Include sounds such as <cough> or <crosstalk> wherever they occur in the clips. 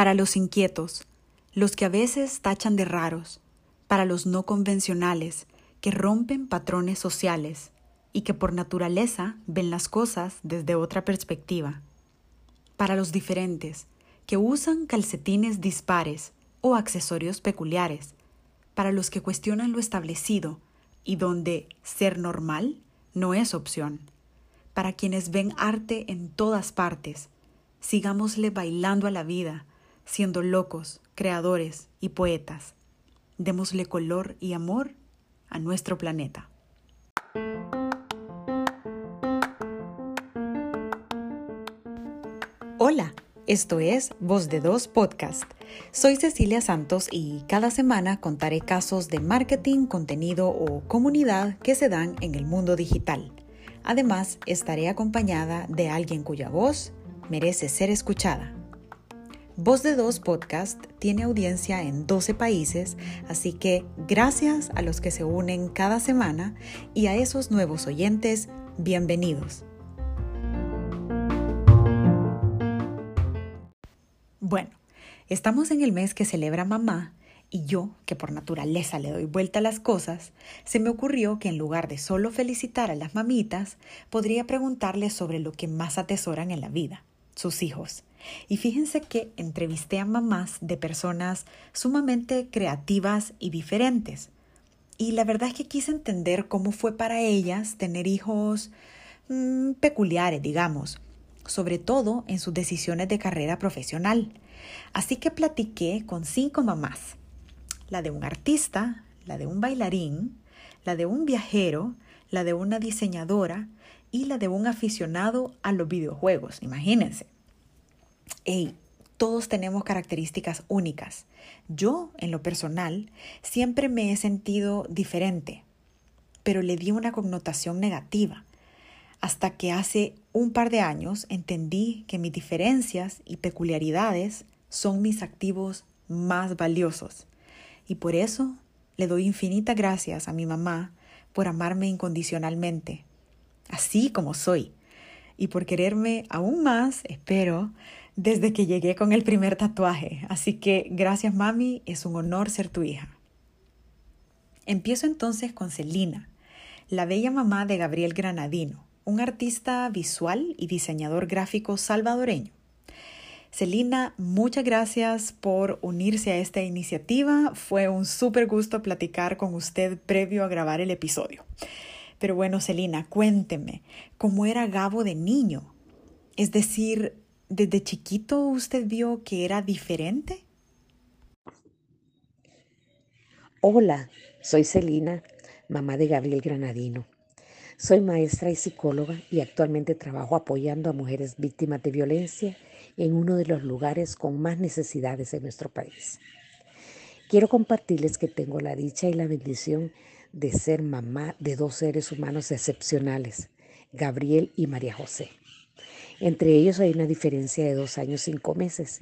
para los inquietos, los que a veces tachan de raros, para los no convencionales, que rompen patrones sociales y que por naturaleza ven las cosas desde otra perspectiva, para los diferentes, que usan calcetines dispares o accesorios peculiares, para los que cuestionan lo establecido y donde ser normal no es opción, para quienes ven arte en todas partes, sigámosle bailando a la vida, siendo locos, creadores y poetas. Démosle color y amor a nuestro planeta. Hola, esto es Voz de Dos Podcast. Soy Cecilia Santos y cada semana contaré casos de marketing, contenido o comunidad que se dan en el mundo digital. Además, estaré acompañada de alguien cuya voz merece ser escuchada. Voz de Dos Podcast tiene audiencia en 12 países, así que gracias a los que se unen cada semana y a esos nuevos oyentes, bienvenidos. Bueno, estamos en el mes que celebra mamá y yo, que por naturaleza le doy vuelta a las cosas, se me ocurrió que en lugar de solo felicitar a las mamitas, podría preguntarles sobre lo que más atesoran en la vida, sus hijos. Y fíjense que entrevisté a mamás de personas sumamente creativas y diferentes. Y la verdad es que quise entender cómo fue para ellas tener hijos mm, peculiares, digamos, sobre todo en sus decisiones de carrera profesional. Así que platiqué con cinco mamás, la de un artista, la de un bailarín, la de un viajero, la de una diseñadora y la de un aficionado a los videojuegos, imagínense. Hey, todos tenemos características únicas. Yo, en lo personal, siempre me he sentido diferente, pero le di una connotación negativa, hasta que hace un par de años entendí que mis diferencias y peculiaridades son mis activos más valiosos. Y por eso le doy infinitas gracias a mi mamá por amarme incondicionalmente, así como soy, y por quererme aún más, espero, desde que llegué con el primer tatuaje. Así que gracias mami, es un honor ser tu hija. Empiezo entonces con Celina, la bella mamá de Gabriel Granadino, un artista visual y diseñador gráfico salvadoreño. Celina, muchas gracias por unirse a esta iniciativa. Fue un súper gusto platicar con usted previo a grabar el episodio. Pero bueno, Celina, cuénteme, ¿cómo era Gabo de niño? Es decir, ¿Desde chiquito usted vio que era diferente? Hola, soy Celina, mamá de Gabriel Granadino. Soy maestra y psicóloga y actualmente trabajo apoyando a mujeres víctimas de violencia en uno de los lugares con más necesidades en nuestro país. Quiero compartirles que tengo la dicha y la bendición de ser mamá de dos seres humanos excepcionales, Gabriel y María José. Entre ellos hay una diferencia de dos años cinco meses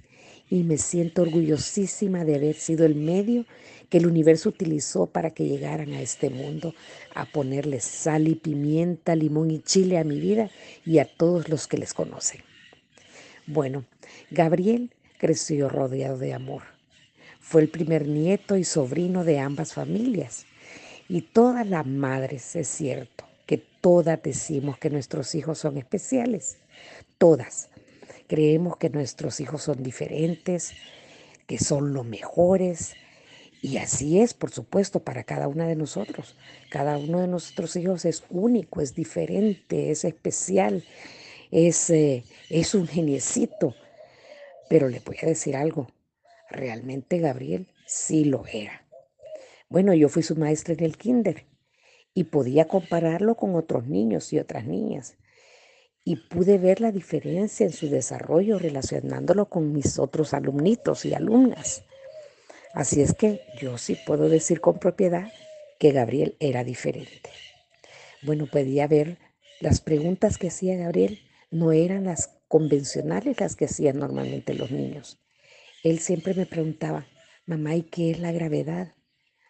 y me siento orgullosísima de haber sido el medio que el universo utilizó para que llegaran a este mundo, a ponerle sal y pimienta, limón y chile a mi vida y a todos los que les conocen. Bueno, Gabriel creció rodeado de amor. Fue el primer nieto y sobrino de ambas familias. Y todas las madres, es cierto, que todas decimos que nuestros hijos son especiales todas. Creemos que nuestros hijos son diferentes, que son los mejores. Y así es, por supuesto, para cada una de nosotros. Cada uno de nuestros hijos es único, es diferente, es especial, es, eh, es un geniecito. Pero le voy a decir algo, realmente Gabriel sí lo era. Bueno, yo fui su maestra en el kinder y podía compararlo con otros niños y otras niñas y pude ver la diferencia en su desarrollo relacionándolo con mis otros alumnitos y alumnas. Así es que yo sí puedo decir con propiedad que Gabriel era diferente. Bueno, podía ver las preguntas que hacía Gabriel no eran las convencionales las que hacían normalmente los niños. Él siempre me preguntaba, mamá, ¿y qué es la gravedad?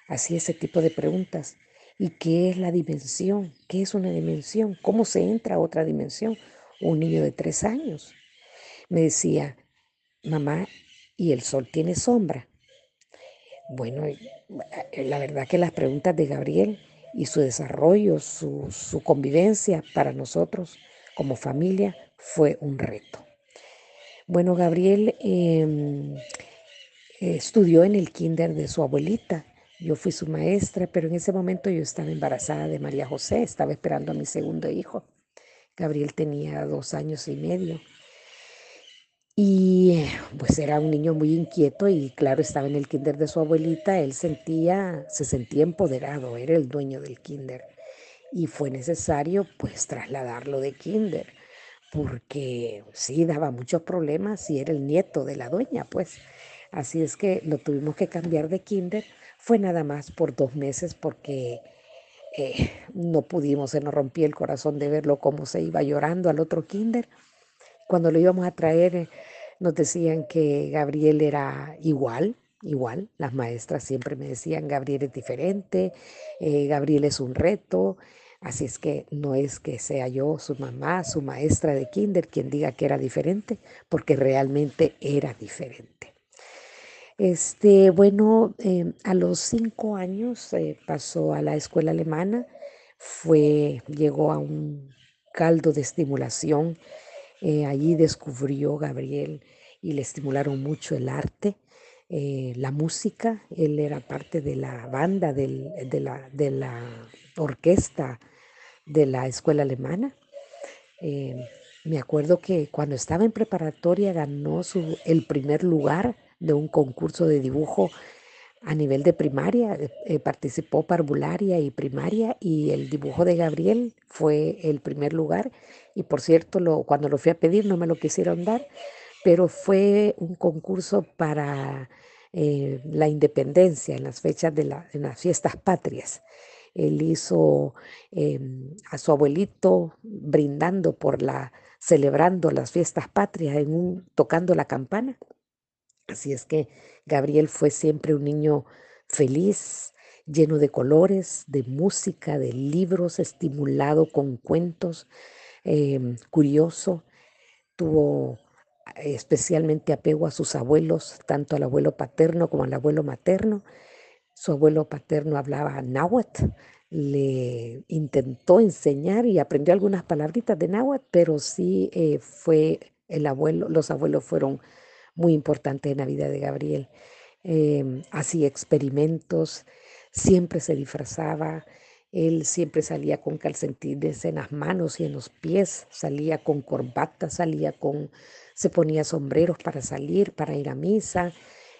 Hacía ese tipo de preguntas. ¿Y qué es la dimensión? ¿Qué es una dimensión? ¿Cómo se entra a otra dimensión? Un niño de tres años. Me decía, mamá, y el sol tiene sombra. Bueno, la verdad que las preguntas de Gabriel y su desarrollo, su, convivencia para nosotros como familia fue un reto. Bueno, Gabriel em, estudió en el kinder de su abuelita. Yo fui su maestra, pero en ese momento yo estaba embarazada de María José, estaba esperando a mi segundo hijo. Gabriel tenía dos años y medio. Y pues era un niño muy inquieto y claro, estaba en el kinder de su abuelita, él sentía, se sentía empoderado, era el dueño del kinder. Y fue necesario pues trasladarlo de kinder, porque sí, daba muchos problemas y era el nieto de la dueña, pues. Así es que lo tuvimos que cambiar de kinder. Fue nada más por dos meses porque eh, no pudimos, se nos rompía el corazón de verlo cómo se iba llorando al otro kinder. Cuando lo íbamos a traer, eh, nos decían que Gabriel era igual, igual. Las maestras siempre me decían, Gabriel es diferente, eh, Gabriel es un reto. Así es que no es que sea yo, su mamá, su maestra de kinder, quien diga que era diferente, porque realmente era diferente. Este, bueno, em, a los cinco años pasó a la escuela alemana, fue, llegó a un caldo de estimulación. Eh, allí descubrió Gabriel y le estimularon mucho el arte, eh, la música. Él era parte de la banda de, la, de, la, orquesta de la escuela alemana. me acuerdo que cuando estaba en preparatoria ganó su, el primer lugar de un concurso de dibujo a nivel de primaria, eh, participó parvularia y primaria y el dibujo de Gabriel fue el primer lugar y por cierto lo, cuando lo fui a pedir no me lo quisieron dar, pero fue un concurso para eh, la independencia en las fechas de las fiestas patrias. Él hizo em, a su abuelito brindando por la, celebrando las fiestas patrias tocando la campana Así es que Gabriel fue siempre un niño feliz, lleno de colores, de música, de libros, estimulado con cuentos, em, curioso. Tuvo especialmente apego a sus abuelos, tanto al abuelo paterno como al abuelo materno. Su abuelo paterno hablaba náhuatl, le intentó enseñar y aprendió algunas palabritas de náhuatl, pero sí eh, fue el abuelo, los abuelos fueron muy importante en la vida de Gabriel. Em, hacía experimentos, siempre se disfrazaba, él siempre salía con calcetines en las manos y en los pies, salía con corbata, salía con, se ponía sombreros para salir, para ir a misa,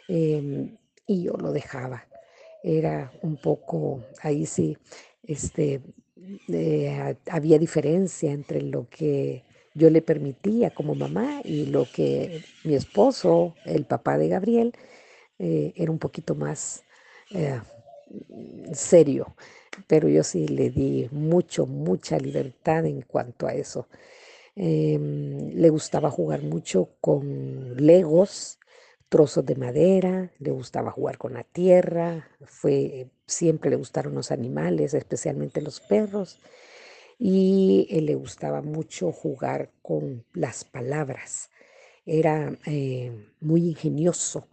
em, y yo lo dejaba. Era un poco, ahí sí, este, eh, había diferencia entre lo que yo le permitía como mamá y lo que mi esposo, el papá de Gabriel, eh, era un poquito más eh, serio, pero yo sí le di mucho, mucha libertad en cuanto a eso. Em, le gustaba jugar mucho con legos, trozos de madera, le gustaba jugar con la tierra, fue, siempre le gustaron los animales, especialmente los perros y le gustaba mucho jugar con las palabras. Era eh, muy ingenioso,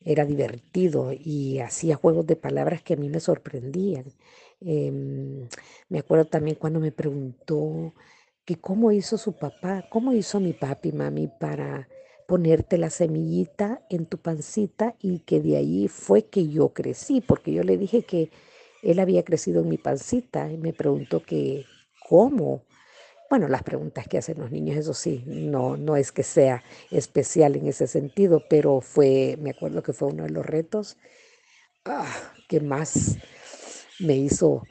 era divertido y hacía juegos de palabras que a mí me sorprendían. Em, me acuerdo también cuando me preguntó que cómo hizo su papá, cómo hizo mi papi, mami, para ponerte la semillita en tu pancita y que de ahí fue que yo crecí, porque yo le dije que él había crecido en mi pancita y me preguntó que cómo. Bueno, las preguntas que hacen los niños, eso sí, no, no es que sea especial en ese sentido, pero fue, me acuerdo que fue uno de los retos ah, que más me hizo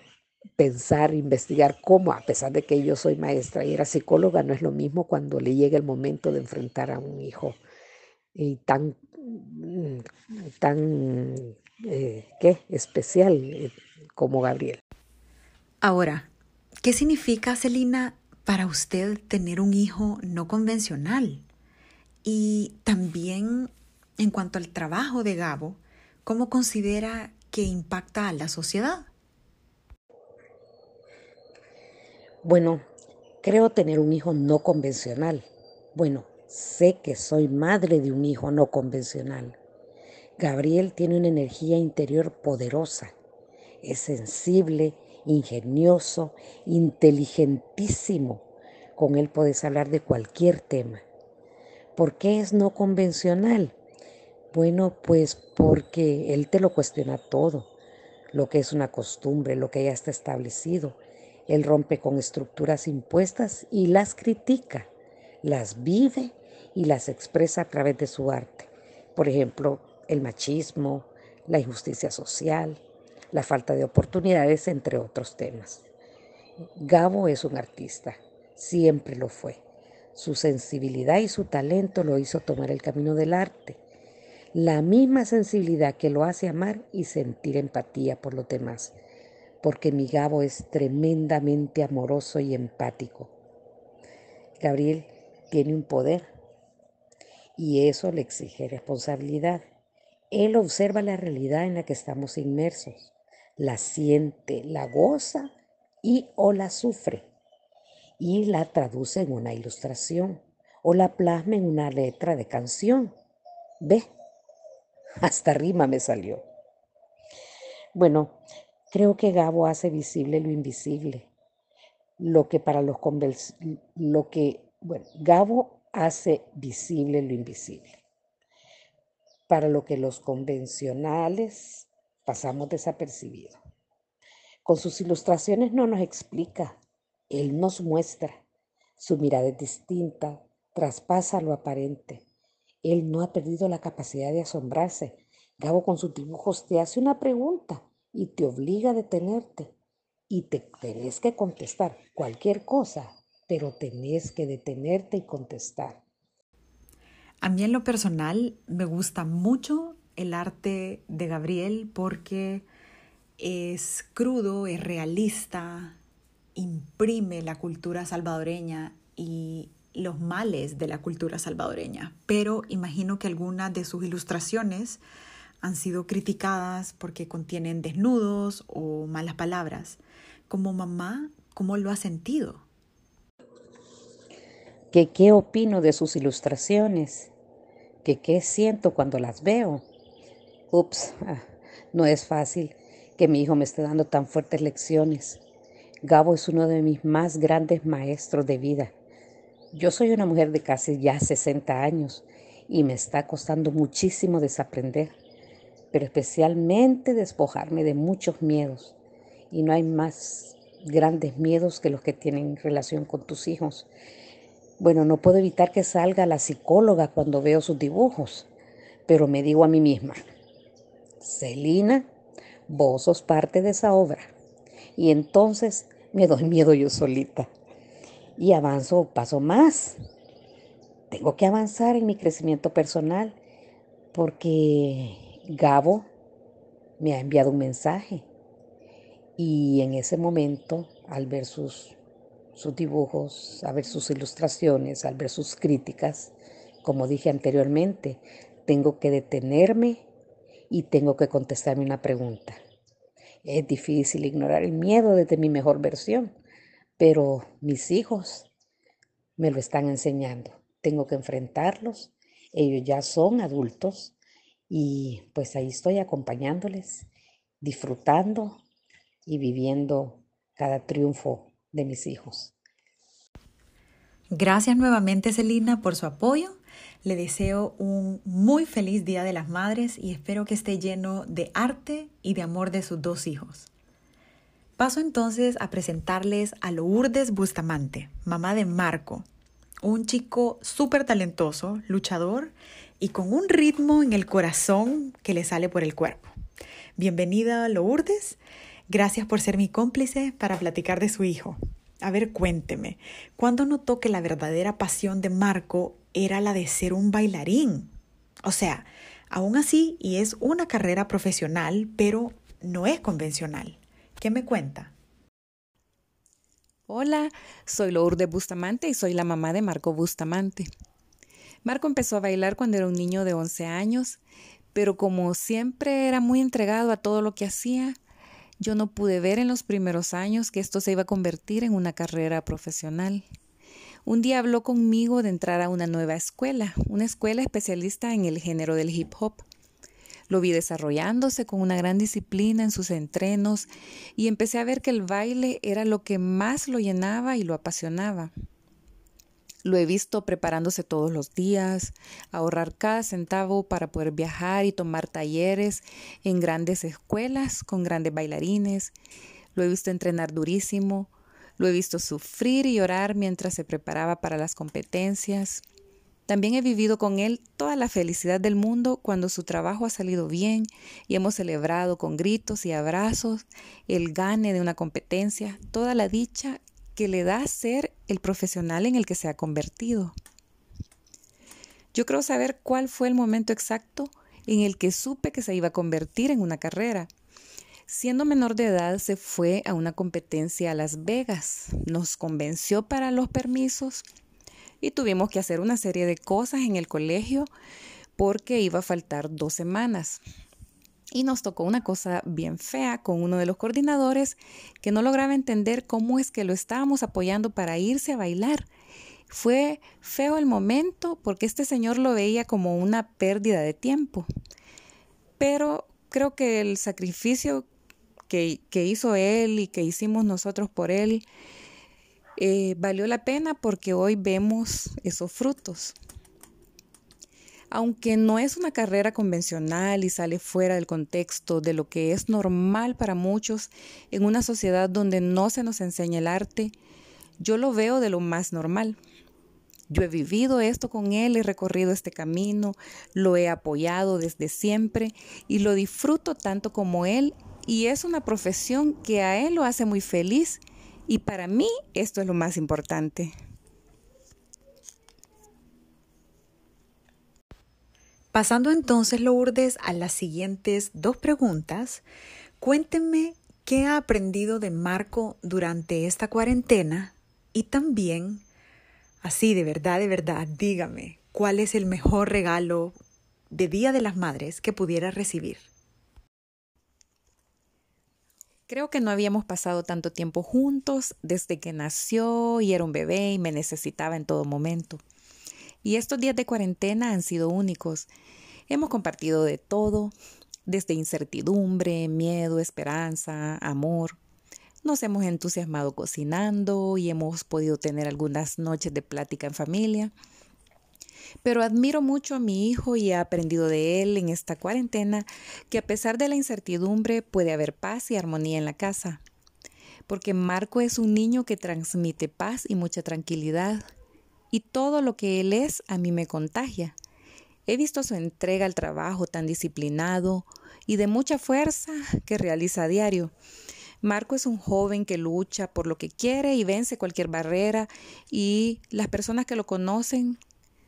pensar, investigar cómo, a pesar de que yo soy maestra y era psicóloga, no es lo mismo cuando le llega el momento de enfrentar a un hijo y tan, mm, tan, eh, ¿qué? Especial eh, como Gabriel. Ahora, ¿qué significa, Celina, para usted tener un hijo no convencional? Y también en cuanto al trabajo de Gabo, ¿cómo considera que impacta a la sociedad? Bueno, creo tener un hijo no convencional. Bueno, Sé que soy madre de un hijo no convencional. Gabriel tiene una energía interior poderosa. Es sensible, ingenioso, inteligentísimo. Con él puedes hablar de cualquier tema. ¿Por qué es no convencional? Bueno, pues porque él te lo cuestiona todo, lo que es una costumbre, lo que ya está establecido. Él rompe con estructuras impuestas y las critica, las vive y las expresa a través de su arte. Por ejemplo, el machismo, la injusticia social, la falta de oportunidades, entre otros temas. Gabo es un artista, siempre lo fue. Su sensibilidad y su talento lo hizo tomar el camino del arte la misma sensibilidad que lo hace amar y sentir empatía por los demás, porque mi Gabo es tremendamente amoroso y empático. Gabriel tiene un poder y eso le exige responsabilidad. Él observa la realidad en la que estamos inmersos, la siente, la goza y o la sufre y la traduce en una ilustración o la plasma en una letra de canción. ¿Ve? Hasta rima me salió. Bueno, creo que Gabo hace visible lo invisible. Lo que para los lo que, bueno, Gabo hace visible lo invisible. Para lo que los convencionales pasamos desapercibido. Con sus ilustraciones no nos explica, él nos muestra. Su mirada es distinta, traspasa lo aparente. Él no ha perdido la capacidad de asombrarse. Gabo con sus dibujos te hace una pregunta y te obliga a detenerte. Y te tenés que contestar cualquier cosa, pero tenés que detenerte y contestar. A mí en lo personal me gusta mucho el arte de Gabriel porque es crudo, es realista, imprime la cultura salvadoreña y los males de la cultura salvadoreña, pero imagino que algunas de sus ilustraciones han sido criticadas porque contienen desnudos o malas palabras. Como mamá, ¿cómo lo ha sentido? ¿Qué, qué opino de sus ilustraciones? ¿Qué, ¿Qué siento cuando las veo? Ups, ah, no es fácil que mi hijo me esté dando tan fuertes lecciones. Gabo es uno de mis más grandes maestros de vida yo soy una mujer de casi ya 60 años y me está costando muchísimo desaprender, pero especialmente despojarme de muchos miedos. Y no hay más grandes miedos que los que tienen relación con tus hijos. Bueno, no puedo evitar que salga la psicóloga cuando veo sus dibujos, pero me digo a mí misma, Celina, vos sos parte de esa obra. Y entonces me doy miedo yo solita y avanzo paso más. Tengo que avanzar en mi crecimiento personal porque Gabo me ha enviado un mensaje y en ese momento, al ver sus, sus dibujos, al ver sus ilustraciones, al ver sus críticas, como dije anteriormente, tengo que detenerme y tengo que contestarme una pregunta. Es difícil ignorar el miedo desde mi mejor versión, pero mis hijos me lo están enseñando. Tengo que enfrentarlos. Ellos ya son adultos y pues ahí estoy acompañándoles, disfrutando y viviendo cada triunfo de mis hijos. Gracias nuevamente, Celina, por su apoyo. Le deseo un muy feliz Día de las Madres y espero que esté lleno de arte y de amor de sus dos hijos. Paso entonces a presentarles a Lourdes Bustamante, mamá de Marco, un chico súper talentoso, luchador y con un ritmo en el corazón que le sale por el cuerpo. Bienvenida Lourdes, gracias por ser mi cómplice para platicar de su hijo. A ver, cuénteme, ¿cuándo notó que la verdadera pasión de Marco era la de ser un bailarín? O sea, aún así, y es una carrera profesional, pero no es convencional. ¿Qué me cuenta? Hola, soy Lourdes Bustamante y soy la mamá de Marco Bustamante. Marco empezó a bailar cuando era un niño de 11 años, pero como siempre era muy entregado a todo lo que hacía, yo no pude ver en los primeros años que esto se iba a convertir en una carrera profesional. un día habló conmigo de entrar a una nueva escuela, una escuela especialista en el género del hip hop. Lo vi desarrollándose con una gran disciplina en sus entrenos y empecé a ver que el baile era lo que más lo llenaba y lo apasionaba. Lo he visto preparándose todos los días, ahorrar cada centavo para poder viajar y tomar talleres en grandes escuelas con grandes bailarines. Lo he visto entrenar durísimo, lo he visto sufrir y llorar mientras se preparaba para las competencias. También he vivido con él toda la felicidad del mundo cuando su trabajo ha salido bien y hemos celebrado con gritos y abrazos el gane de una competencia, toda la dicha que le da ser el profesional en el que se ha convertido. Yo creo saber cuál fue el momento exacto en el que supe que se iba a convertir en una carrera. Siendo menor de edad, se fue a una competencia a Las Vegas. Nos convenció para los permisos y tuvimos que hacer una serie de cosas en el colegio porque iba a faltar dos semanas. Y nos tocó una cosa bien fea con uno de los coordinadores que no lograba entender cómo es que lo estábamos apoyando para irse a bailar. Fue feo el momento porque este señor lo veía como una pérdida de tiempo. Pero creo que el sacrificio que, que hizo él y que hicimos nosotros por él eh, valió la pena porque hoy vemos esos frutos. Aunque no es una carrera convencional y sale fuera del contexto de lo que es normal para muchos en una sociedad donde no se nos enseña el arte, yo lo veo de lo más normal. Yo he vivido esto con él, he recorrido este camino, lo he apoyado desde siempre y lo disfruto tanto como él y es una profesión que a él lo hace muy feliz y para mí esto es lo más importante. Pasando entonces, Lourdes, a las siguientes dos preguntas, cuéntenme qué ha aprendido de Marco durante esta cuarentena y también, así de verdad, de verdad, dígame, ¿cuál es el mejor regalo de Día de las Madres que pudiera recibir? Creo que no habíamos pasado tanto tiempo juntos desde que nació y era un bebé y me necesitaba en todo momento. Y estos días de cuarentena han sido únicos. Hemos compartido de todo, desde incertidumbre, miedo, esperanza, amor. Nos hemos entusiasmado cocinando y hemos podido tener algunas noches de plática en familia. Pero admiro mucho a mi hijo y he aprendido de él en esta cuarentena que a pesar de la incertidumbre puede haber paz y armonía en la casa. Porque Marco es un niño que transmite paz y mucha tranquilidad. Y todo lo que él es a mí me contagia. He visto su entrega al trabajo tan disciplinado y de mucha fuerza que realiza a diario. Marco es un joven que lucha por lo que quiere y vence cualquier barrera y las personas que lo conocen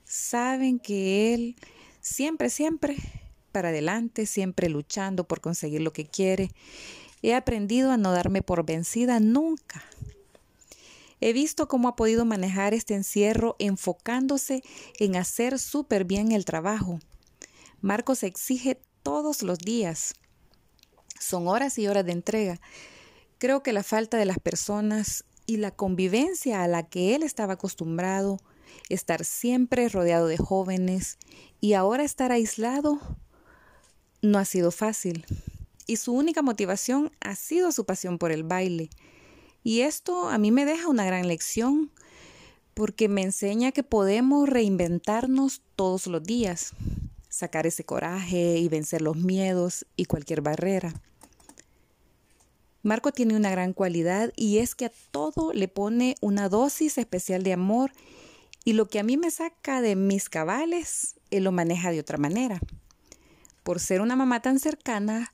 saben que Él siempre, siempre para adelante, siempre luchando por conseguir lo que quiere. He aprendido a no darme por vencida nunca. He visto cómo ha podido manejar este encierro enfocándose en hacer súper bien el trabajo. Marcos exige todos los días. Son horas y horas de entrega. Creo que la falta de las personas y la convivencia a la que él estaba acostumbrado estar siempre rodeado de jóvenes y ahora estar aislado no ha sido fácil. Y su única motivación ha sido su pasión por el baile. Y esto a mí me deja una gran lección porque me enseña que podemos reinventarnos todos los días, sacar ese coraje y vencer los miedos y cualquier barrera. Marco tiene una gran cualidad y es que a todo le pone una dosis especial de amor y lo que a mí me saca de mis cabales, él lo maneja de otra manera. Por ser una mamá tan cercana,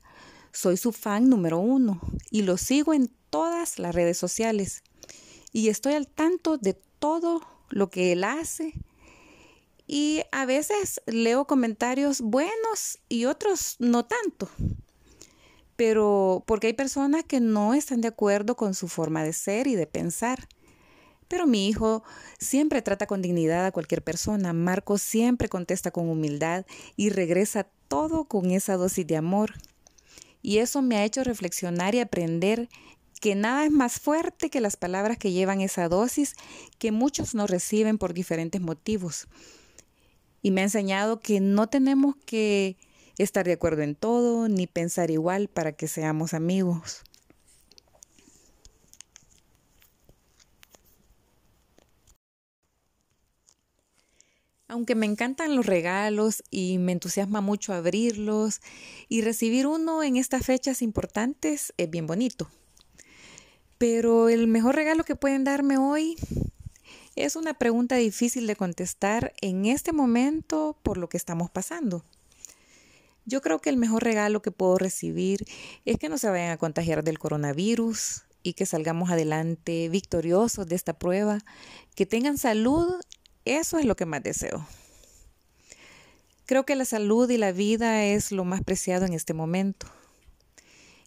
soy su fan número uno y lo sigo en todas las redes sociales. Y estoy al tanto de todo lo que él hace. Y a veces leo comentarios buenos y otros no tanto. Pero porque hay personas que no están de acuerdo con su forma de ser y de pensar. Pero mi hijo siempre trata con dignidad a cualquier persona. Marco siempre contesta con humildad y regresa todo con esa dosis de amor. Y eso me ha hecho reflexionar y aprender que nada es más fuerte que las palabras que llevan esa dosis que muchos no reciben por diferentes motivos. Y me ha enseñado que no tenemos que estar de acuerdo en todo ni pensar igual para que seamos amigos. Aunque me encantan los regalos y me entusiasma mucho abrirlos y recibir uno en estas fechas importantes es bien bonito. Pero el mejor regalo que pueden darme hoy es una pregunta difícil de contestar en este momento por lo que estamos pasando. Yo creo que el mejor regalo que puedo recibir es que no se vayan a contagiar del coronavirus y que salgamos adelante victoriosos de esta prueba, que tengan salud eso es lo que más deseo. Creo que la salud y la vida es lo más preciado en este momento.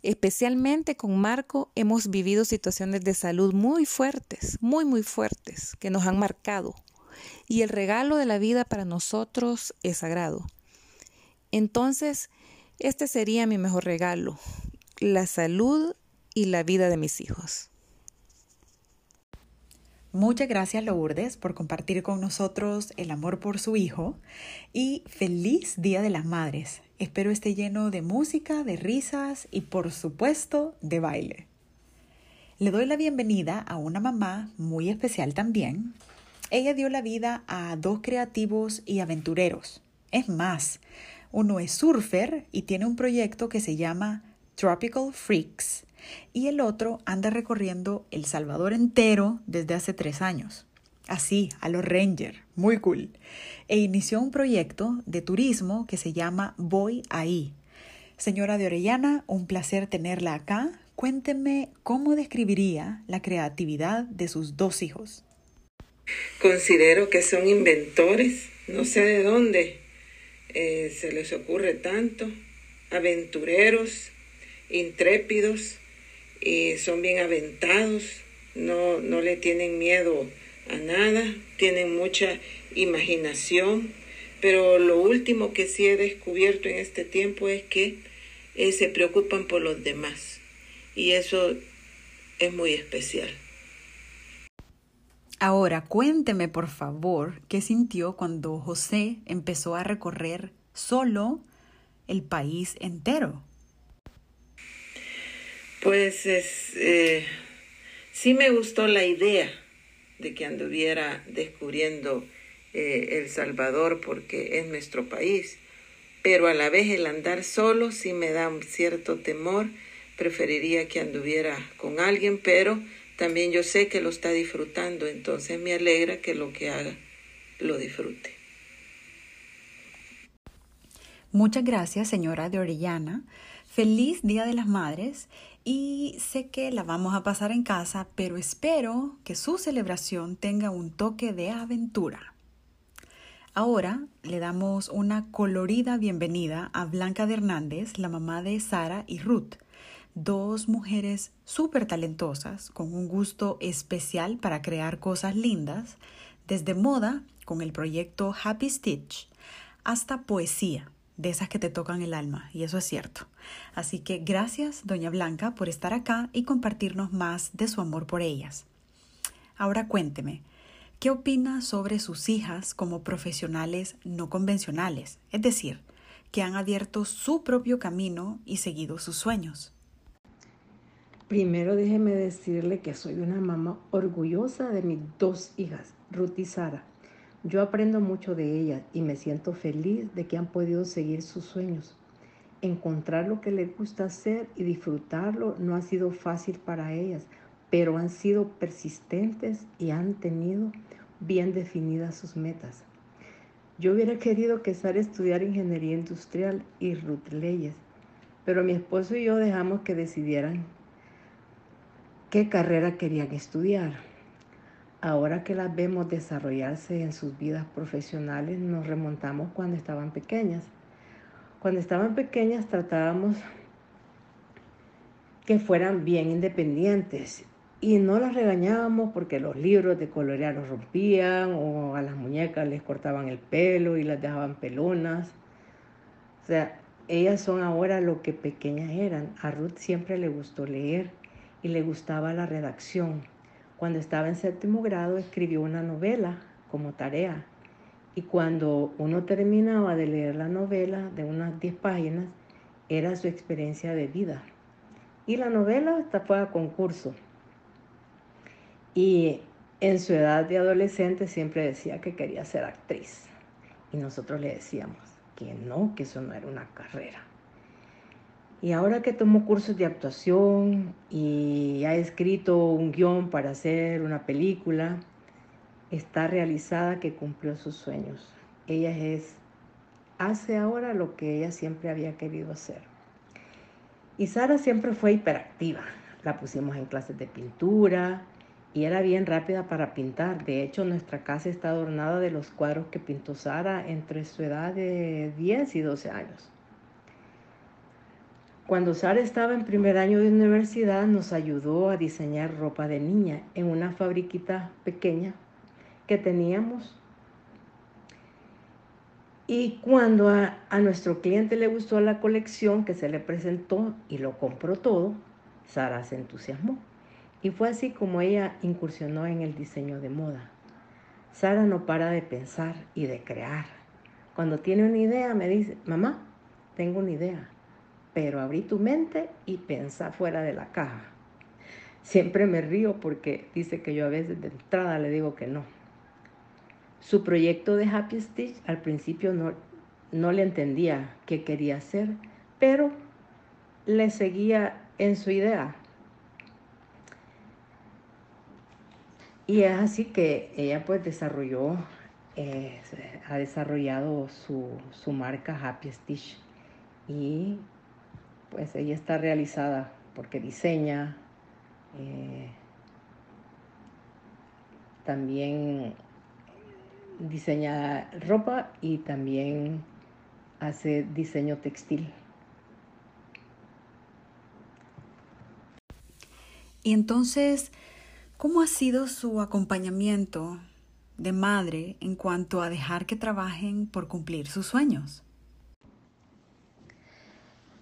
Especialmente con Marco hemos vivido situaciones de salud muy fuertes, muy, muy fuertes, que nos han marcado. Y el regalo de la vida para nosotros es sagrado. Entonces, este sería mi mejor regalo, la salud y la vida de mis hijos. Muchas gracias Lourdes por compartir con nosotros el amor por su hijo y feliz Día de las Madres. Espero esté lleno de música, de risas y por supuesto de baile. Le doy la bienvenida a una mamá muy especial también. Ella dio la vida a dos creativos y aventureros. Es más, uno es surfer y tiene un proyecto que se llama Tropical Freaks y el otro anda recorriendo El Salvador entero desde hace tres años. Así, a los Ranger, muy cool. E inició un proyecto de turismo que se llama Voy ahí. Señora de Orellana, un placer tenerla acá. Cuénteme cómo describiría la creatividad de sus dos hijos. Considero que son inventores, no sé de dónde eh, se les ocurre tanto, aventureros, intrépidos, y son bien aventados, no, no le tienen miedo a nada, tienen mucha imaginación, pero lo último que sí he descubierto en este tiempo es que eh, se preocupan por los demás y eso es muy especial. Ahora, cuénteme por favor qué sintió cuando José empezó a recorrer solo el país entero. Pues es, eh, sí me gustó la idea de que anduviera descubriendo eh, El Salvador porque es nuestro país, pero a la vez el andar solo sí me da un cierto temor, preferiría que anduviera con alguien, pero también yo sé que lo está disfrutando, entonces me alegra que lo que haga lo disfrute. Muchas gracias, señora de Orellana. Feliz Día de las Madres y sé que la vamos a pasar en casa, pero espero que su celebración tenga un toque de aventura. Ahora le damos una colorida bienvenida a Blanca de Hernández, la mamá de Sara y Ruth, dos mujeres súper talentosas con un gusto especial para crear cosas lindas, desde moda con el proyecto Happy Stitch hasta poesía de esas que te tocan el alma, y eso es cierto. Así que gracias, doña Blanca, por estar acá y compartirnos más de su amor por ellas. Ahora cuénteme, ¿qué opina sobre sus hijas como profesionales no convencionales? Es decir, que han abierto su propio camino y seguido sus sueños. Primero déjeme decirle que soy una mamá orgullosa de mis dos hijas, Ruth y Sara yo aprendo mucho de ellas y me siento feliz de que han podido seguir sus sueños. Encontrar lo que les gusta hacer y disfrutarlo no ha sido fácil para ellas, pero han sido persistentes y han tenido bien definidas sus metas. Yo hubiera querido que Sara estudiara ingeniería industrial y Ruth leyes, pero mi esposo y yo dejamos que decidieran qué carrera querían estudiar. Ahora que las vemos desarrollarse en sus vidas profesionales, nos remontamos cuando estaban pequeñas. Cuando estaban pequeñas tratábamos que fueran bien independientes y no las regañábamos porque los libros de colorear los rompían o a las muñecas les cortaban el pelo y las dejaban pelonas. O sea, ellas son ahora lo que pequeñas eran. A Ruth siempre le gustó leer y le gustaba la redacción. Cuando estaba en séptimo grado escribió una novela como tarea y cuando uno terminaba de leer la novela de unas 10 páginas, era su experiencia de vida. Y la novela hasta fue a concurso. Y en su edad de adolescente siempre decía que quería ser actriz. Y nosotros le decíamos que no, que eso no era una carrera. Y ahora que tomó cursos de actuación y ha escrito un guion para hacer una película, está realizada que cumplió sus sueños. Ella es, hace ahora lo que ella siempre había querido hacer. Y Sara siempre fue hiperactiva. La pusimos en clases de pintura y era bien rápida para pintar. De hecho, nuestra casa está adornada de los cuadros que pintó Sara entre su edad de 10 y 12 años. Cuando Sara estaba en primer año de universidad, nos ayudó a diseñar ropa de niña en una fabriquita pequeña que teníamos. Y cuando a, nuestro cliente le gustó la colección que se le presentó y lo compró todo, Sara se entusiasmó. Y fue así como ella incursionó en el diseño de moda. Sara no para de pensar y de crear. Cuando tiene una idea me dice, mamá, tengo una idea, pero abrí tu mente y pensa fuera de la caja. Siempre me río porque dice que yo a veces de entrada le digo que no. Su proyecto de Happy Stitch al principio no, no le entendía qué quería hacer, pero le seguía en su idea. Y es así que ella pues desarrolló, eh, ha desarrollado su, su marca Happy Stitch y pues ella está realizada porque diseña, eh, también diseña ropa y también hace diseño textil. Y entonces, ¿cómo ha sido su acompañamiento de madre en cuanto a dejar que trabajen por cumplir sus sueños?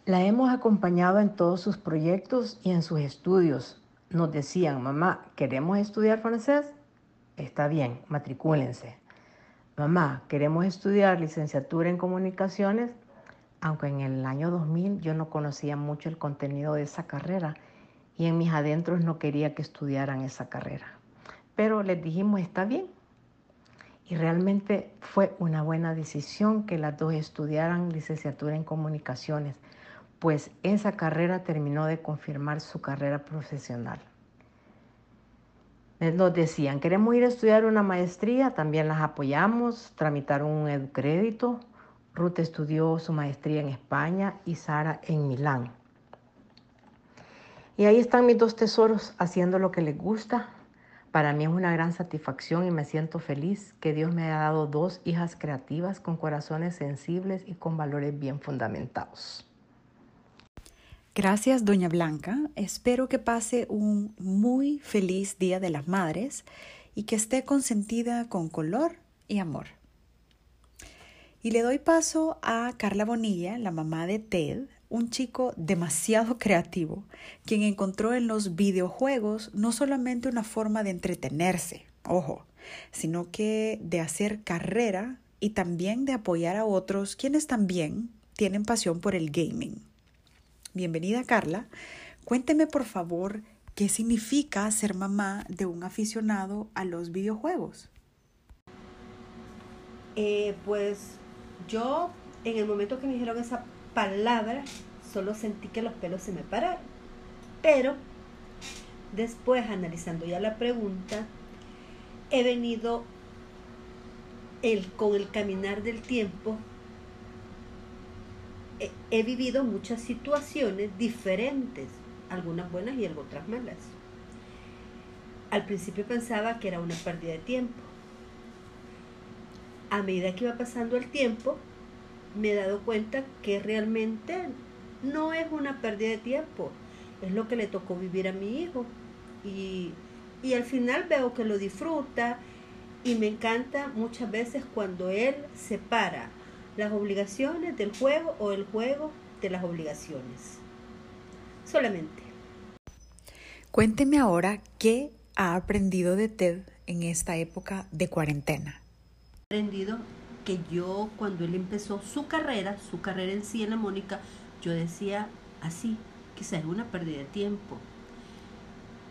La hemos acompañado en todos sus proyectos y en sus estudios. Nos decían, mamá, ¿queremos estudiar francés? Está bien, matricúlense. Mamá, queremos estudiar licenciatura en comunicaciones, aunque en el año 2000 yo no conocía mucho el contenido de esa carrera y en mis adentros no quería que estudiaran esa carrera. Pero les dijimos, está bien. Y realmente fue una buena decisión que las dos estudiaran licenciatura en comunicaciones pues esa carrera terminó de confirmar su carrera profesional. Nos decían, queremos ir a estudiar una maestría, también las apoyamos, tramitaron un educrédito. Ruth estudió su maestría en España y Sara en Milán. Y ahí están mis dos tesoros haciendo lo que les gusta. Para mí es una gran satisfacción y me siento feliz que Dios me haya dado dos hijas creativas con corazones sensibles y con valores bien fundamentados. Gracias, doña Blanca. Espero que pase un muy feliz Día de las Madres y que esté consentida con color y amor. Y le doy paso a Carla Bonilla, la mamá de Ted, un chico demasiado <laughs> creativo, quien encontró en los videojuegos no solamente una forma de entretenerse, ojo, sino que de hacer carrera y también de apoyar a otros quienes también tienen pasión por el gaming. Bienvenida Carla. Cuénteme por favor qué significa ser mamá de un aficionado a los videojuegos. Eh, pues yo en el momento que me dijeron esa palabra solo sentí que los pelos se me pararon. Pero después analizando ya la pregunta, he venido el, con el caminar del tiempo he, vivido muchas situaciones diferentes, algunas buenas y otras malas. Al principio pensaba que era una pérdida de tiempo. A medida que iba pasando el tiempo, me he dado cuenta que realmente no es una pérdida de tiempo, es lo que le tocó vivir a mi hijo. Y, y al final veo que lo disfruta y me encanta muchas veces cuando él se para las obligaciones del juego o el juego de las obligaciones. Solamente. Cuénteme ahora qué ha aprendido de Ted en esta época de cuarentena. He aprendido que yo cuando él empezó su carrera, su carrera en sí en la Mónica, yo decía así, quizás es una pérdida de tiempo.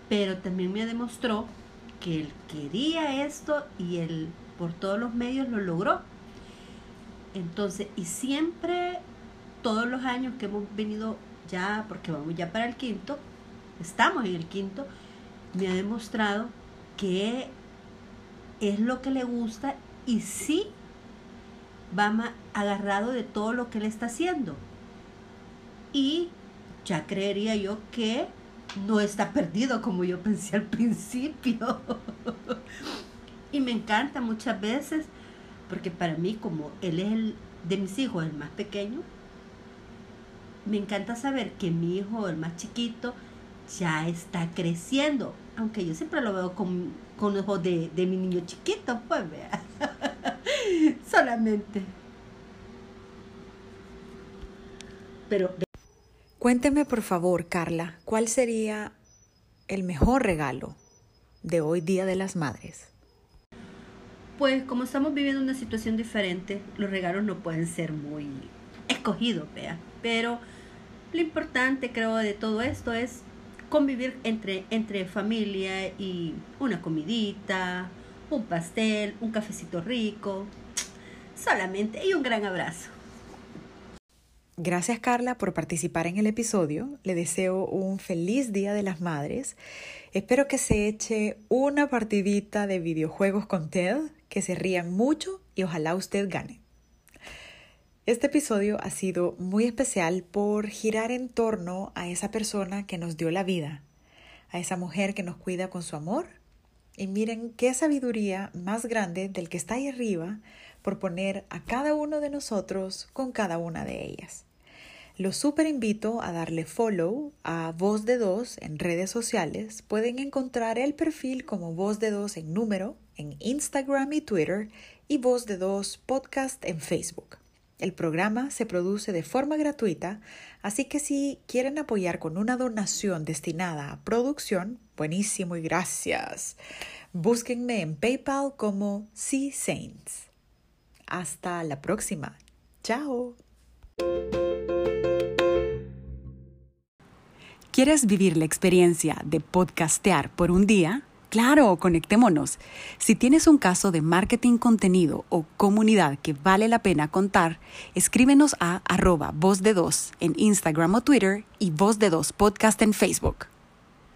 Pero también me demostró que él quería esto y él por todos los medios lo logró. Entonces, y siempre, todos los años que hemos venido ya, porque vamos ya para el quinto, estamos en el quinto, me ha demostrado que es lo que le gusta y sí va agarrado de todo lo que él está haciendo. Y ya creería yo que no está perdido como yo <laughs> pensé al principio. <laughs> y me encanta muchas veces, porque para mí como él es el de mis hijos el más pequeño, me encanta saber que mi hijo, el más chiquito, ya está creciendo. Aunque yo siempre lo veo con, con ojos de, de mi niño chiquito, pues vea. <laughs> Solamente. Pero. Cuénteme, por favor, Carla, ¿cuál sería el mejor regalo de hoy, Día de las Madres? Pues como estamos viviendo una situación diferente, los regalos no pueden ser muy escogidos, vea. Pero lo importante, creo, de todo esto es convivir entre, entre familia y una comidita, un pastel, un cafecito rico, solamente y un gran abrazo. Gracias Carla por participar en el episodio. Le deseo un feliz Día de las Madres. Espero que se eche una partidita de videojuegos con Ted, que se rían mucho y ojalá usted gane. Este episodio ha sido muy especial por girar en torno a esa persona que nos dio la vida, a esa mujer que nos cuida con su amor. Y miren qué sabiduría más grande del que está ahí arriba por poner a cada uno de nosotros con cada una de ellas. Los super invito a darle follow a Voz de Dos en redes sociales. Pueden encontrar el perfil como Voz de Dos en número en Instagram y Twitter y Voz de Dos podcast en Facebook. El programa se produce de forma gratuita, así que si quieren apoyar con una donación destinada a producción, buenísimo y gracias. Búsquenme en PayPal como Sea Saints. Hasta la próxima. Chao. ¿Quieres vivir la experiencia de podcastear por un día? Claro, conectémonos. Si tienes un caso de marketing contenido o comunidad que vale la pena contar, escríbenos a arroba voz de dos en Instagram o Twitter y voz de dos podcast en Facebook.